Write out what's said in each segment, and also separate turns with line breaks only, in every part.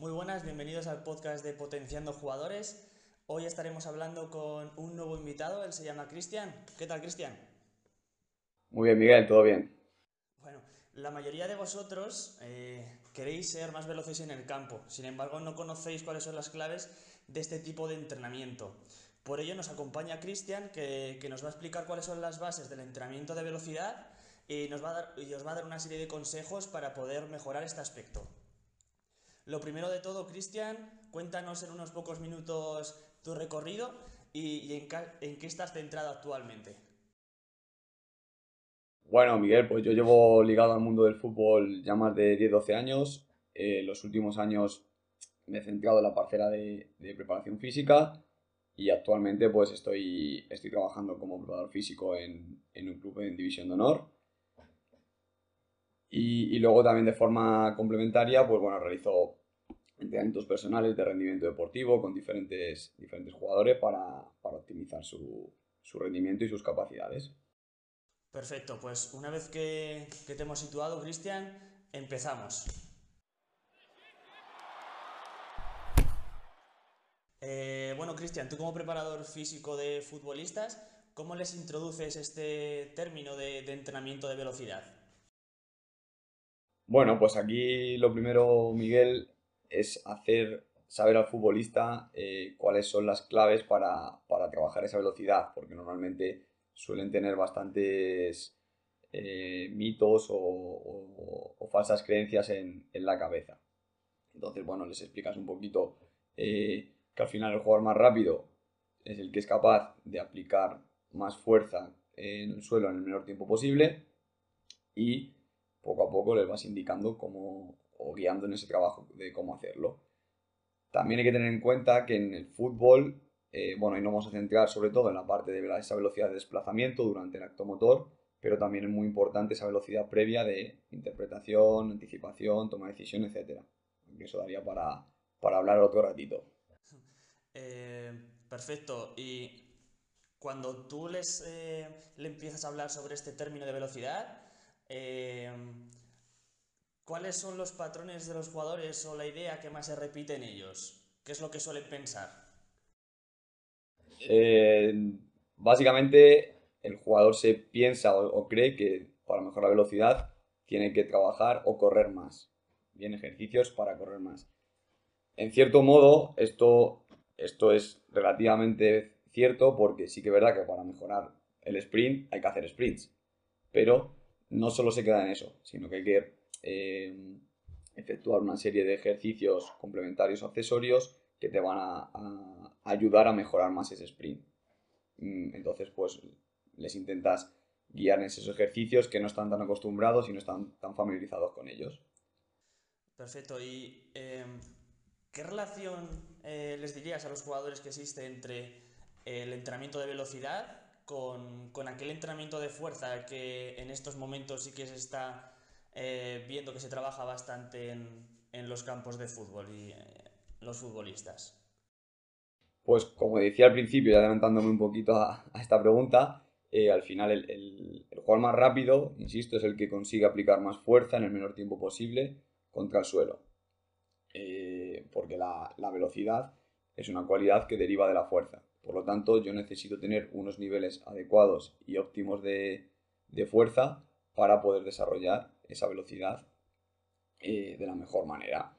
Muy buenas, bienvenidos al podcast de Potenciando Jugadores. Hoy estaremos hablando con un nuevo invitado, él se llama Cristian. ¿Qué tal, Cristian?
Muy bien, Miguel, todo bien.
Bueno, la mayoría de vosotros eh, queréis ser más veloces en el campo, sin embargo no conocéis cuáles son las claves de este tipo de entrenamiento. Por ello nos acompaña Cristian, que, nos va a explicar cuáles son las bases del entrenamiento de velocidad y, nos va a dar, y os va a dar una serie de consejos para poder mejorar este aspecto. Lo primero de todo, Cristian, cuéntanos en unos pocos minutos tu recorrido y, en, qué estás centrado actualmente.
Bueno, Miguel, pues yo llevo ligado al mundo del fútbol ya más de 10-12 años. Eh, los últimos años me he centrado en la parcela de, preparación física y actualmente pues estoy, estoy trabajando como preparador físico en, un club en División de Honor. Y, luego también de forma complementaria, pues bueno, realizo entrenamientos personales de rendimiento deportivo con diferentes, diferentes jugadores para, optimizar su rendimiento y sus capacidades.
Perfecto, pues una vez que, te hemos situado, Cristian, empezamos. Eh, bueno, Cristian, tú como preparador físico de futbolistas, ¿cómo les introduces este término de, entrenamiento de velocidad?
Bueno, pues aquí lo primero, Miguel, es hacer saber al futbolista eh, cuáles son las claves para, para trabajar esa velocidad, porque normalmente suelen tener bastantes eh, mitos o, falsas creencias en, la cabeza. Entonces, bueno, les explicas un poquito eh, que al final el jugador más rápido es el que es capaz de aplicar más fuerza en el suelo en el menor tiempo posible y poco a poco les vas indicando cómo o guiando en ese trabajo de cómo hacerlo. También hay que tener en cuenta que en el fútbol eh, bueno, y nos vamos a centrar sobre todo en la parte de esa velocidad de desplazamiento durante el acto motor, pero también es muy importante esa velocidad previa de interpretación, anticipación, toma de decisión, etc. Eso daría para, hablar otro ratito.
Eh, perfecto. Y cuando tú les, eh, le empiezas a hablar sobre este término de velocidad, ¿cuáles son los patrones de los jugadores o la idea que más se repite en ellos? ¿Qué es lo que suelen pensar?
Eh, básicamente el jugador se piensa o, cree que para mejorar la velocidad tiene que trabajar o correr más. Bien, ejercicios para correr más. En cierto modo, esto, esto es relativamente cierto porque sí que es verdad que para mejorar el sprint hay que hacer sprints. Pero no solo se queda en eso, sino que hay que eh, efectuar una serie de ejercicios complementarios o accesorios que te van a, ayudar a mejorar más ese sprint. Mm, entonces, pues les intentas guiar en esos ejercicios que no están tan acostumbrados y no están tan familiarizados con ellos.
Perfecto. ¿Y em, qué relación eh, les dirías a los jugadores que existe entre el entrenamiento de velocidad con, aquel entrenamiento de fuerza que en estos momentos sí que se está eh, viendo que se trabaja bastante en, los campos de fútbol y eh, los futbolistas?
Pues como decía al principio, y adelantándome un poquito a, esta pregunta, eh, al final el, el, jugador más rápido, insisto, es el que consigue aplicar más fuerza en el menor tiempo posible contra el suelo. Porque la, velocidad es una cualidad que deriva de la fuerza. Por lo tanto, yo necesito tener unos niveles adecuados y óptimos de, fuerza para poder desarrollar esa velocidad eh, de la mejor manera.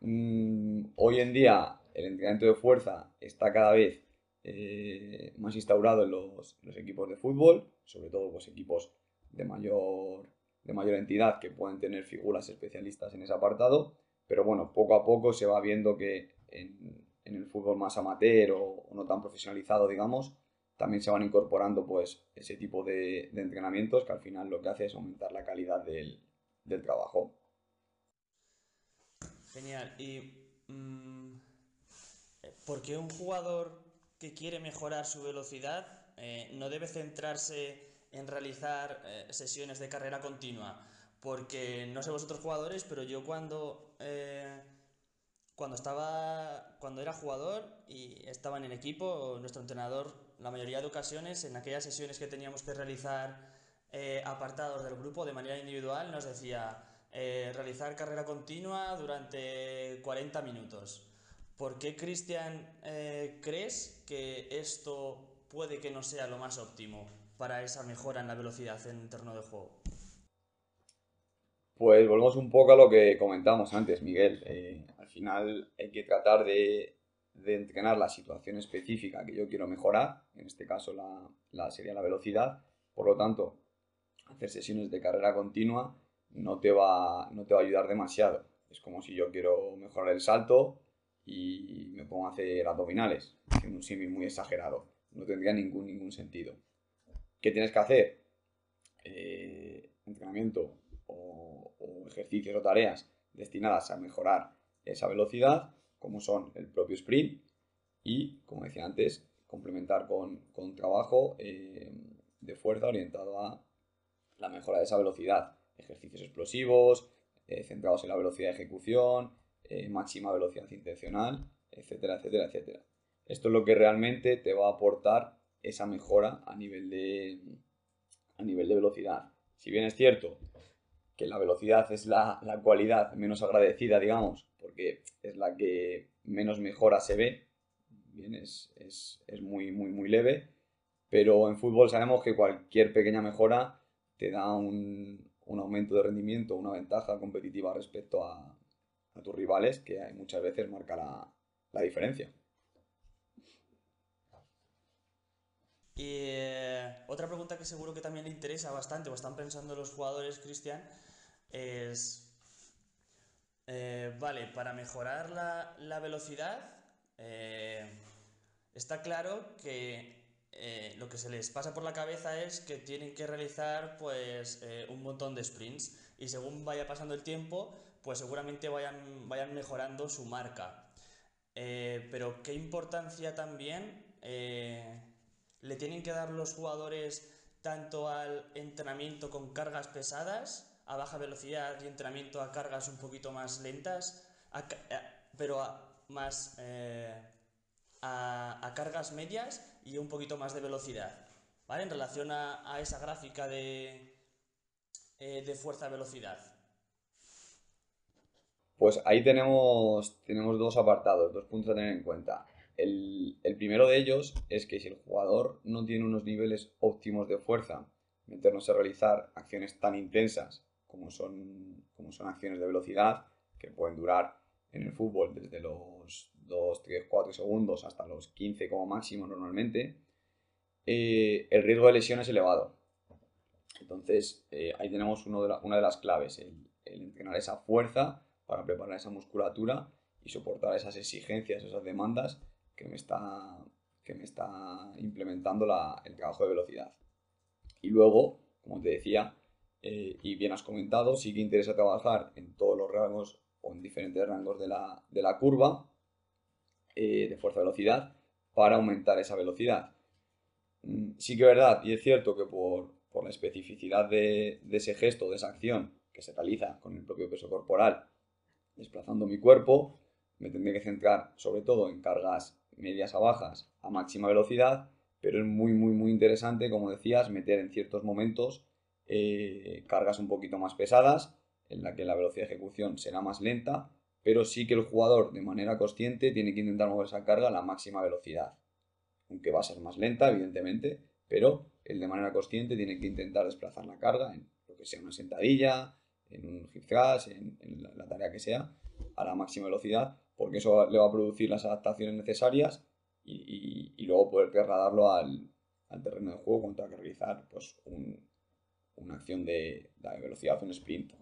Mm, hoy en día el entrenamiento de fuerza está cada vez eh, más instaurado en los, equipos de fútbol, sobre todo pues, equipos de mayor, de mayor entidad que pueden tener figuras especialistas en ese apartado, pero bueno, poco a poco se va viendo que en, el fútbol más amateur o, no tan profesionalizado, digamos, también se van incorporando pues ese tipo de, entrenamientos que al final lo que hace es aumentar la calidad del trabajo.
Genial. ¿Y mm, por qué un jugador que quiere mejorar su velocidad eh, no debe centrarse en realizar eh, sesiones de carrera continua? Porque no sé vosotros jugadores, pero yo cuando, eh, cuando, estaba, cuando era jugador y estaba en el equipo, nuestro entrenador, la mayoría de ocasiones, en aquellas sesiones que teníamos que realizar apartados del grupo de manera individual, nos decía eh, realizar carrera continua durante 40 minutos. ¿Por qué, Cristian, eh, crees que esto puede que no sea lo más óptimo para esa mejora en la velocidad en el terreno de juego?
Pues volvemos un poco a lo que comentábamos antes, Miguel. Eh, al final hay que tratar de, entrenar la situación específica que yo quiero mejorar, en este caso la, sería la velocidad. Por lo tanto, hacer sesiones de carrera continua no te, va, no te va a ayudar demasiado. Es como si yo quiero mejorar el salto y me pongo a hacer abdominales, haciendo un símil muy exagerado. No tendría ningún, ningún sentido. ¿Qué tienes que hacer? Eh, entrenamiento o, ejercicios o tareas destinadas a mejorar esa velocidad, como son el propio sprint y, como decía antes, complementar con, con trabajo eh, de fuerza orientado a la mejora de esa velocidad. Ejercicios explosivos, eh, centrados en la velocidad de ejecución, eh, máxima velocidad intencional, etcétera, etcétera, etcétera. Esto es lo que realmente te va a aportar esa mejora a nivel de, a nivel de velocidad. Si bien es cierto que la velocidad es la, cualidad menos agradecida, digamos, porque es la que menos mejora se ve, bien, es, muy, muy, muy leve, pero en fútbol sabemos que cualquier pequeña mejora te da un, aumento de rendimiento, una ventaja competitiva respecto a, tus rivales, que muchas veces marca la, diferencia.
Y eh, otra pregunta que seguro que también le interesa bastante o están pensando los jugadores, Cristian, es, eh, vale, para mejorar la, velocidad, eh, está claro que eh, lo que se les pasa por la cabeza es que tienen que realizar pues un montón de sprints y según vaya pasando el tiempo, pues seguramente vayan, vayan mejorando su marca. pero qué importancia también le tienen que dar los jugadores tanto al entrenamiento con cargas pesadas a baja velocidad y entrenamiento a cargas un poquito más lentas, eh, pero a, más eh, a, cargas medias y un poquito más de velocidad, ¿vale? En relación a, esa gráfica de, eh, de fuerza-velocidad.
Pues ahí tenemos, tenemos dos apartados, dos puntos a tener en cuenta. El, el, primero de ellos es que si el jugador no tiene unos niveles óptimos de fuerza, meternos a realizar acciones tan intensas como son, como son acciones de velocidad que pueden durar en el fútbol desde los 2, 3, 4 segundos hasta los 15 como máximo normalmente, eh, el riesgo de lesión es elevado. Entonces, eh, ahí tenemos uno de una de las claves, el, entrenar esa fuerza para preparar esa musculatura y soportar esas exigencias, esas demandas que me está, que me está implementando el trabajo de velocidad. Y luego, como te decía, eh, y bien has comentado, sí que interesa trabajar en todos los rangos o en diferentes rangos de la, curva eh, de fuerza-velocidad para aumentar esa velocidad. Mm, sí que es verdad, y es cierto que por, la especificidad de, ese gesto, de esa acción que se realiza con el propio peso corporal, desplazando mi cuerpo, me tendré que centrar sobre todo en cargas medias a bajas a máxima velocidad, pero es muy, muy, muy interesante, como decías, meter en ciertos momentos eh, cargas un poquito más pesadas, en la que la velocidad de ejecución será más lenta, pero sí que el jugador de manera consciente tiene que intentar mover esa carga a la máxima velocidad. Aunque va a ser más lenta, evidentemente, pero él de manera consciente tiene que intentar desplazar la carga en lo que sea una sentadilla, en un hip thrust, en, la, tarea que sea, a la máxima velocidad, porque eso le va a producir las adaptaciones necesarias y, luego poder trasladarlo al, al terreno de juego cuando tenga que realizar pues, un, una acción de, velocidad, un sprint.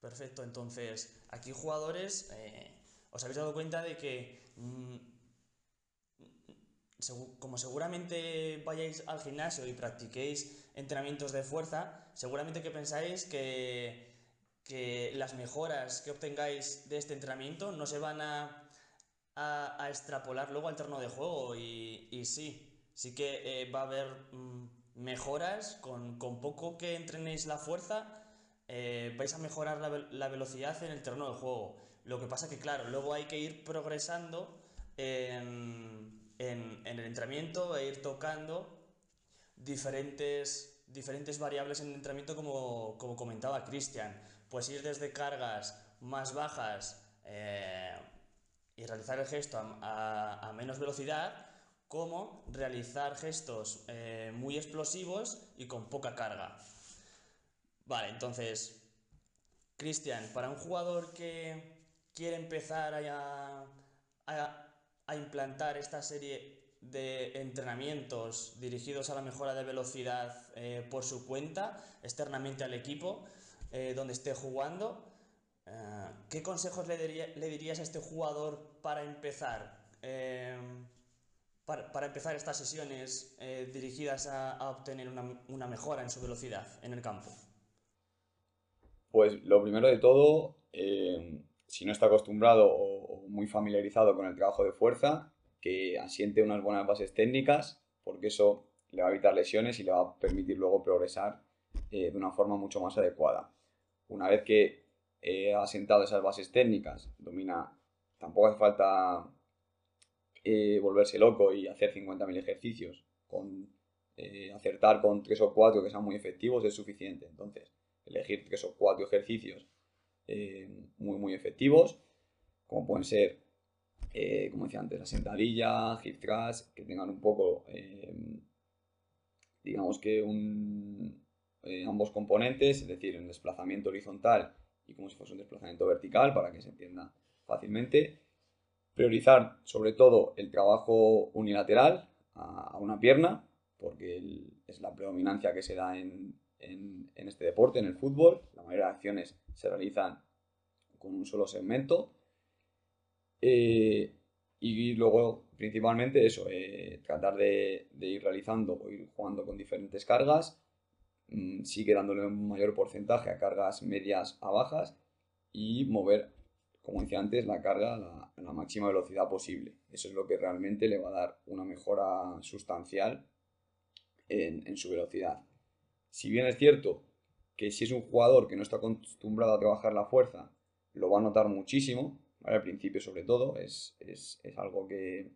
Perfecto, entonces aquí jugadores, eh, os habéis dado cuenta de que mm, como seguramente vayáis al gimnasio y practiquéis entrenamientos de fuerza, seguramente que pensáis que, las mejoras que obtengáis de este entrenamiento no se van a, extrapolar luego al terreno de juego y, sí, sí que eh, va a haber... Mm, mejoras, con, poco que entrenéis la fuerza, eh, vais a mejorar la, velocidad en el terreno de juego. Lo que pasa que, claro, luego hay que ir progresando en, el entrenamiento e ir tocando diferentes, diferentes variables en el entrenamiento como, comentaba Cristian. pues ir desde cargas más bajas eh, y realizar el gesto a, menos velocidad, como realizar gestos eh, muy explosivos y con poca carga. Vale, entonces, Cristian, para un jugador que quiere empezar a, a, implantar esta serie de entrenamientos dirigidos a la mejora de velocidad eh, por su cuenta, externamente al equipo eh, donde esté jugando, ¿qué consejos le, dirías a este jugador para empezar? Para, empezar estas sesiones dirigidas a, obtener una, mejora en su velocidad en el campo.
Pues lo primero de todo, si no está acostumbrado o muy familiarizado con el trabajo de fuerza, que asiente unas buenas bases técnicas, porque eso le va a evitar lesiones y le va a permitir luego progresar eh, de una forma mucho más adecuada. Una vez que eh, ha asentado esas bases técnicas, domina, tampoco hace falta eh, volverse loco y hacer 50.000 ejercicios, con acertar con 3 o 4 que sean muy efectivos es suficiente. Entonces, elegir 3 o 4 ejercicios muy, muy efectivos, como pueden ser eh, como decía antes, la sentadilla, hip thrust, que tengan un poco, eh, digamos que un, eh, ambos componentes, es decir, un desplazamiento horizontal y como si fuese un desplazamiento vertical para que se entienda fácilmente. Priorizar sobre todo el trabajo unilateral a, una pierna, porque es la predominancia que se da en, este deporte, en el fútbol. La mayoría de acciones se realizan con un solo segmento. Eh, y luego, principalmente eso, eh, tratar de, ir realizando o ir jugando con diferentes cargas, mm, sigue dándole un mayor porcentaje a cargas medias a bajas y mover, como decía antes, la carga la, máxima velocidad posible. Eso es lo que realmente le va a dar una mejora sustancial en, su velocidad. Si bien es cierto que si es un jugador que no está acostumbrado a trabajar la fuerza, lo va a notar muchísimo, al principio sobre todo, es, algo que,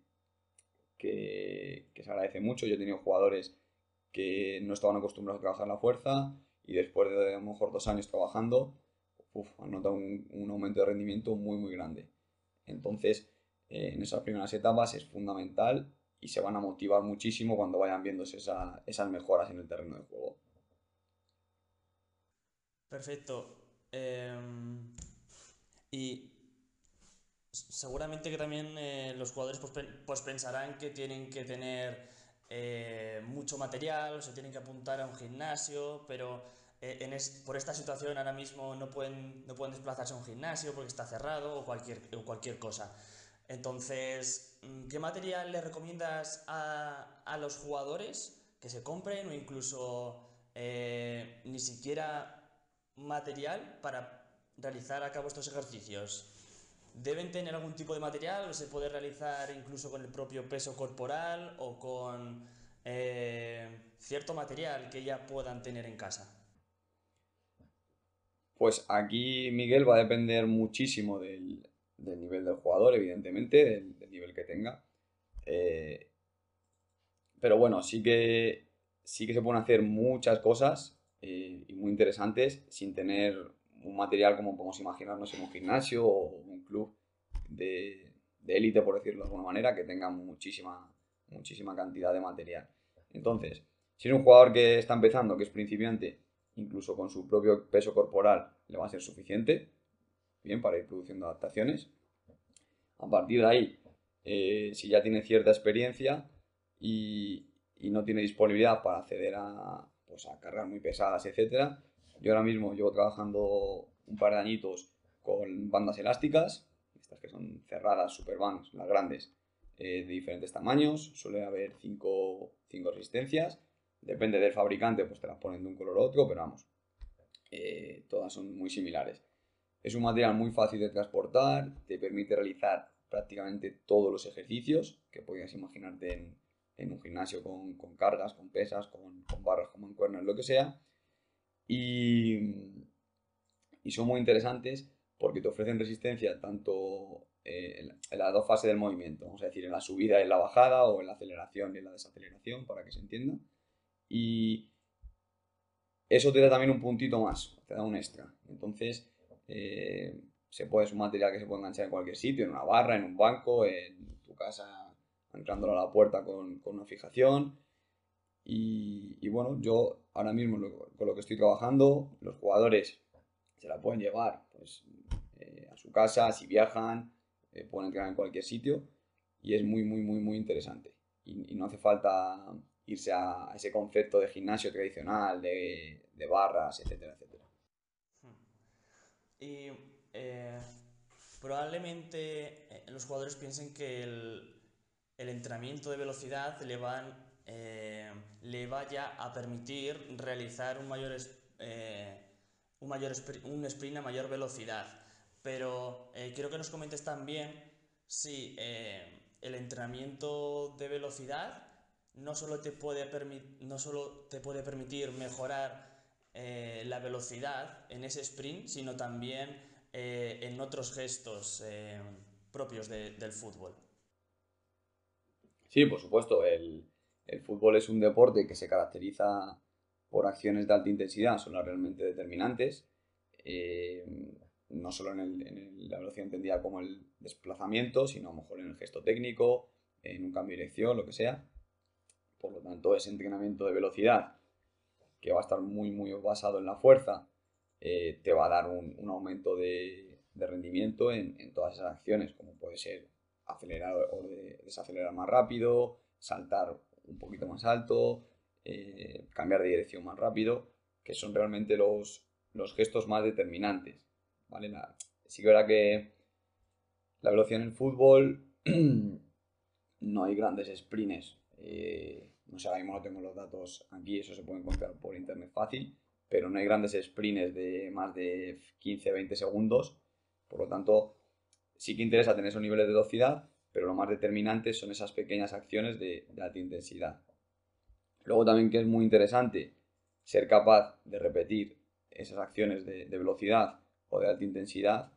que, se agradece mucho. Yo he tenido jugadores que no estaban acostumbrados a trabajar la fuerza y después de a lo mejor dos años trabajando, han notado un, aumento de rendimiento muy muy grande. Entonces, eh, en esas primeras etapas es fundamental y se van a motivar muchísimo cuando vayan viéndose esas mejoras en el terreno de juego.
Perfecto. Em, y seguramente que también eh, los jugadores pues, pues, pensarán que tienen que tener eh, mucho material, o se tienen que apuntar a un gimnasio, pero eh, en por esta situación ahora mismo no pueden, no pueden desplazarse a un gimnasio porque está cerrado o cualquier, o cualquier cosa. Entonces, mm, ¿qué material le recomiendas a, a los jugadores que se compren o incluso ni siquiera material para realizar a cabo estos ejercicios? ¿Deben tener algún tipo de material o se puede realizar incluso con el propio peso corporal o con eh, cierto material que ya puedan tener en casa?
Pues aquí, Miguel, va a depender muchísimo del, nivel del jugador, evidentemente, del, nivel que tenga. Eh, pero bueno, sí que, sí que se pueden hacer muchas cosas eh, y muy interesantes sin tener un material como podemos imaginarnos en un gimnasio o un club de élite, por decirlo de alguna manera, que tenga muchísima, muchísima cantidad de material. Entonces, si es un jugador que está empezando, que es principiante, incluso con su propio peso corporal le va a ser suficiente, bien, para ir produciendo adaptaciones. A partir de ahí, eh, si ya tiene cierta experiencia y, no tiene disponibilidad para acceder a, pues, a cargas muy pesadas, etc., yo ahora mismo llevo trabajando un par de añitos con bandas elásticas, estas que son cerradas, superbands, las grandes, eh, de diferentes tamaños, suele haber 5 resistencias, depende del fabricante, pues te las ponen de un color u otro, pero vamos, eh, todas son muy similares. Es un material muy fácil de transportar, te permite realizar prácticamente todos los ejercicios que podías imaginarte en, un gimnasio con, cargas, con pesas, con, con barras, con mancuernas, lo que sea y, son muy interesantes porque te ofrecen resistencia tanto eh, en las dos fases del movimiento, vamos a decir, en la subida y en la bajada o en la aceleración y en la desaceleración, para que se entienda. Y eso te da también un puntito más, te da un extra. Entonces, eh, se puede, es un material que se puede enganchar en cualquier sitio, en una barra, en un banco, en tu casa, anclándolo a la puerta con, una fijación. Y, bueno, yo ahora mismo con lo que estoy trabajando, los jugadores se la pueden llevar pues, eh, a su casa, si viajan, eh, pueden entrar en cualquier sitio y es muy, muy, muy, muy interesante. Y, no hace falta irse a ese concepto de gimnasio tradicional, de, de barras, etcétera, etcétera.
Y eh, probablemente eh, los jugadores piensen que el, entrenamiento de velocidad le, van, eh, le vaya a permitir realizar un mayor, un, mayor un sprint a mayor velocidad. Pero quiero que nos comentes también si el entrenamiento de velocidad no solo te puede, no solo te puede permitir mejorar la velocidad en ese sprint, sino también eh, en otros gestos eh, propios del fútbol.
Sí, por supuesto. El, fútbol es un deporte que se caracteriza por acciones de alta intensidad, son las realmente determinantes. Eh, no solo en, la velocidad entendida como el desplazamiento, sino a lo mejor en el gesto técnico, en un cambio de dirección, lo que sea. Por lo tanto, ese entrenamiento de velocidad, que va a estar muy, muy basado en la fuerza, eh, te va a dar un, aumento de, rendimiento en, todas esas acciones, como puede ser acelerar o desacelerar más rápido, saltar un poquito más alto, eh, cambiar de dirección más rápido, que son realmente los, gestos más determinantes. ¿vale? sí que verá que la velocidad en el fútbol no hay grandes sprints. Eh, no sé, ahora mismo no tengo los datos aquí, eso se puede encontrar por internet fácil, pero no hay grandes sprints de más de 15-20 segundos. Por lo tanto, sí que interesa tener esos niveles de velocidad, pero lo más determinante son esas pequeñas acciones de, alta intensidad. Luego también que es muy interesante ser capaz de repetir esas acciones de, velocidad o de alta intensidad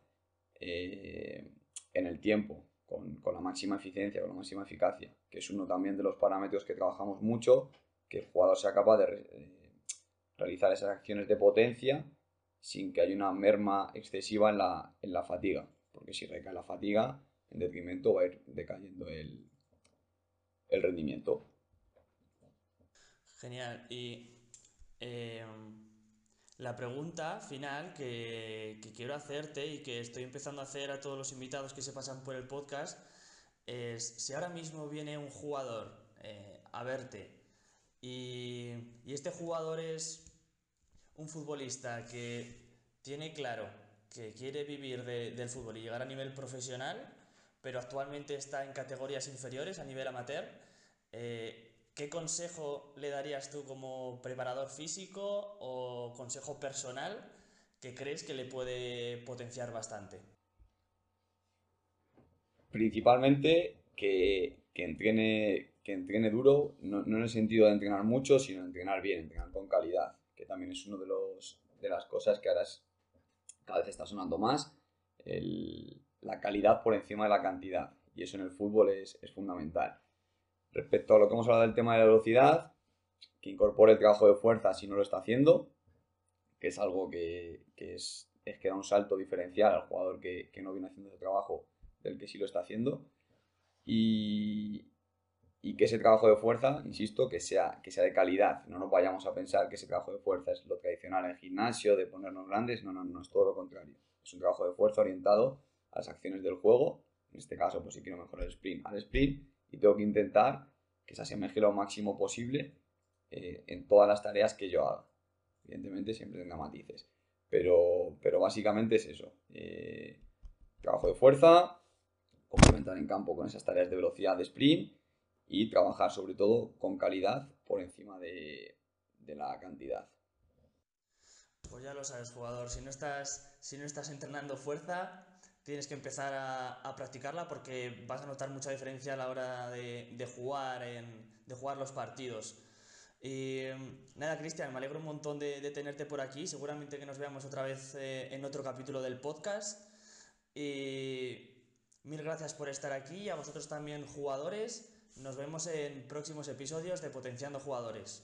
eh, en el tiempo, con, la máxima eficiencia, con la máxima eficacia, que es uno también de los parámetros que trabajamos mucho, que el jugador sea capaz de, eh, realizar esas acciones de potencia sin que haya una merma excesiva en la, en la fatiga, porque si recae la fatiga, en detrimento va a ir decayendo el, el rendimiento.
Genial. Y em, la pregunta final que, quiero hacerte y que estoy empezando a hacer a todos los invitados que se pasan por el podcast es si ahora mismo viene un jugador eh, a verte y, este jugador es un futbolista que tiene claro que quiere vivir del fútbol y llegar a nivel profesional, pero actualmente está en categorías inferiores a nivel amateur, eh, ¿qué consejo le darías tú como preparador físico o consejo personal que crees que le puede potenciar bastante?
Principalmente que, que entrene, duro, no, no en el sentido de entrenar mucho, sino entrenar bien, entrenar con calidad que también es una de, de las cosas que ahora cada vez está sonando más, la calidad por encima de la cantidad. Y eso en el fútbol es, fundamental. Respecto a lo que hemos hablado del tema de la velocidad, que incorpore el trabajo de fuerza si no lo está haciendo, que es algo que, es, que da un salto diferencial al jugador que, no viene haciendo ese trabajo del que sí lo está haciendo. Y, y que ese trabajo de fuerza, insisto, que sea, que sea de calidad. No nos vayamos a pensar que ese trabajo de fuerza es lo tradicional en gimnasio, de ponernos grandes. No, no, no, es todo lo contrario. Es un trabajo de fuerza orientado a las acciones del juego. En este caso, pues si quiero mejorar el sprint, al sprint. Y tengo que intentar que se asemeje lo máximo posible eh, en todas las tareas que yo haga. Evidentemente siempre tenga matices. Pero, pero básicamente es eso. Eh, trabajo de fuerza, complementar en campo con esas tareas de velocidad de sprint y trabajar sobre todo con calidad por encima de, la cantidad.
Pues ya lo sabes, jugador, si no estás, si no estás entrenando fuerza, tienes que empezar a, practicarla porque vas a notar mucha diferencia a la hora de, jugar, de jugar los partidos. Y nada, Cristian, me alegro un montón de, tenerte por aquí. Seguramente que nos veamos otra vez eh, en otro capítulo del podcast. Y mil gracias por estar aquí. A vosotros también, jugadores. Nos vemos en próximos episodios de Potenciando Jugadores.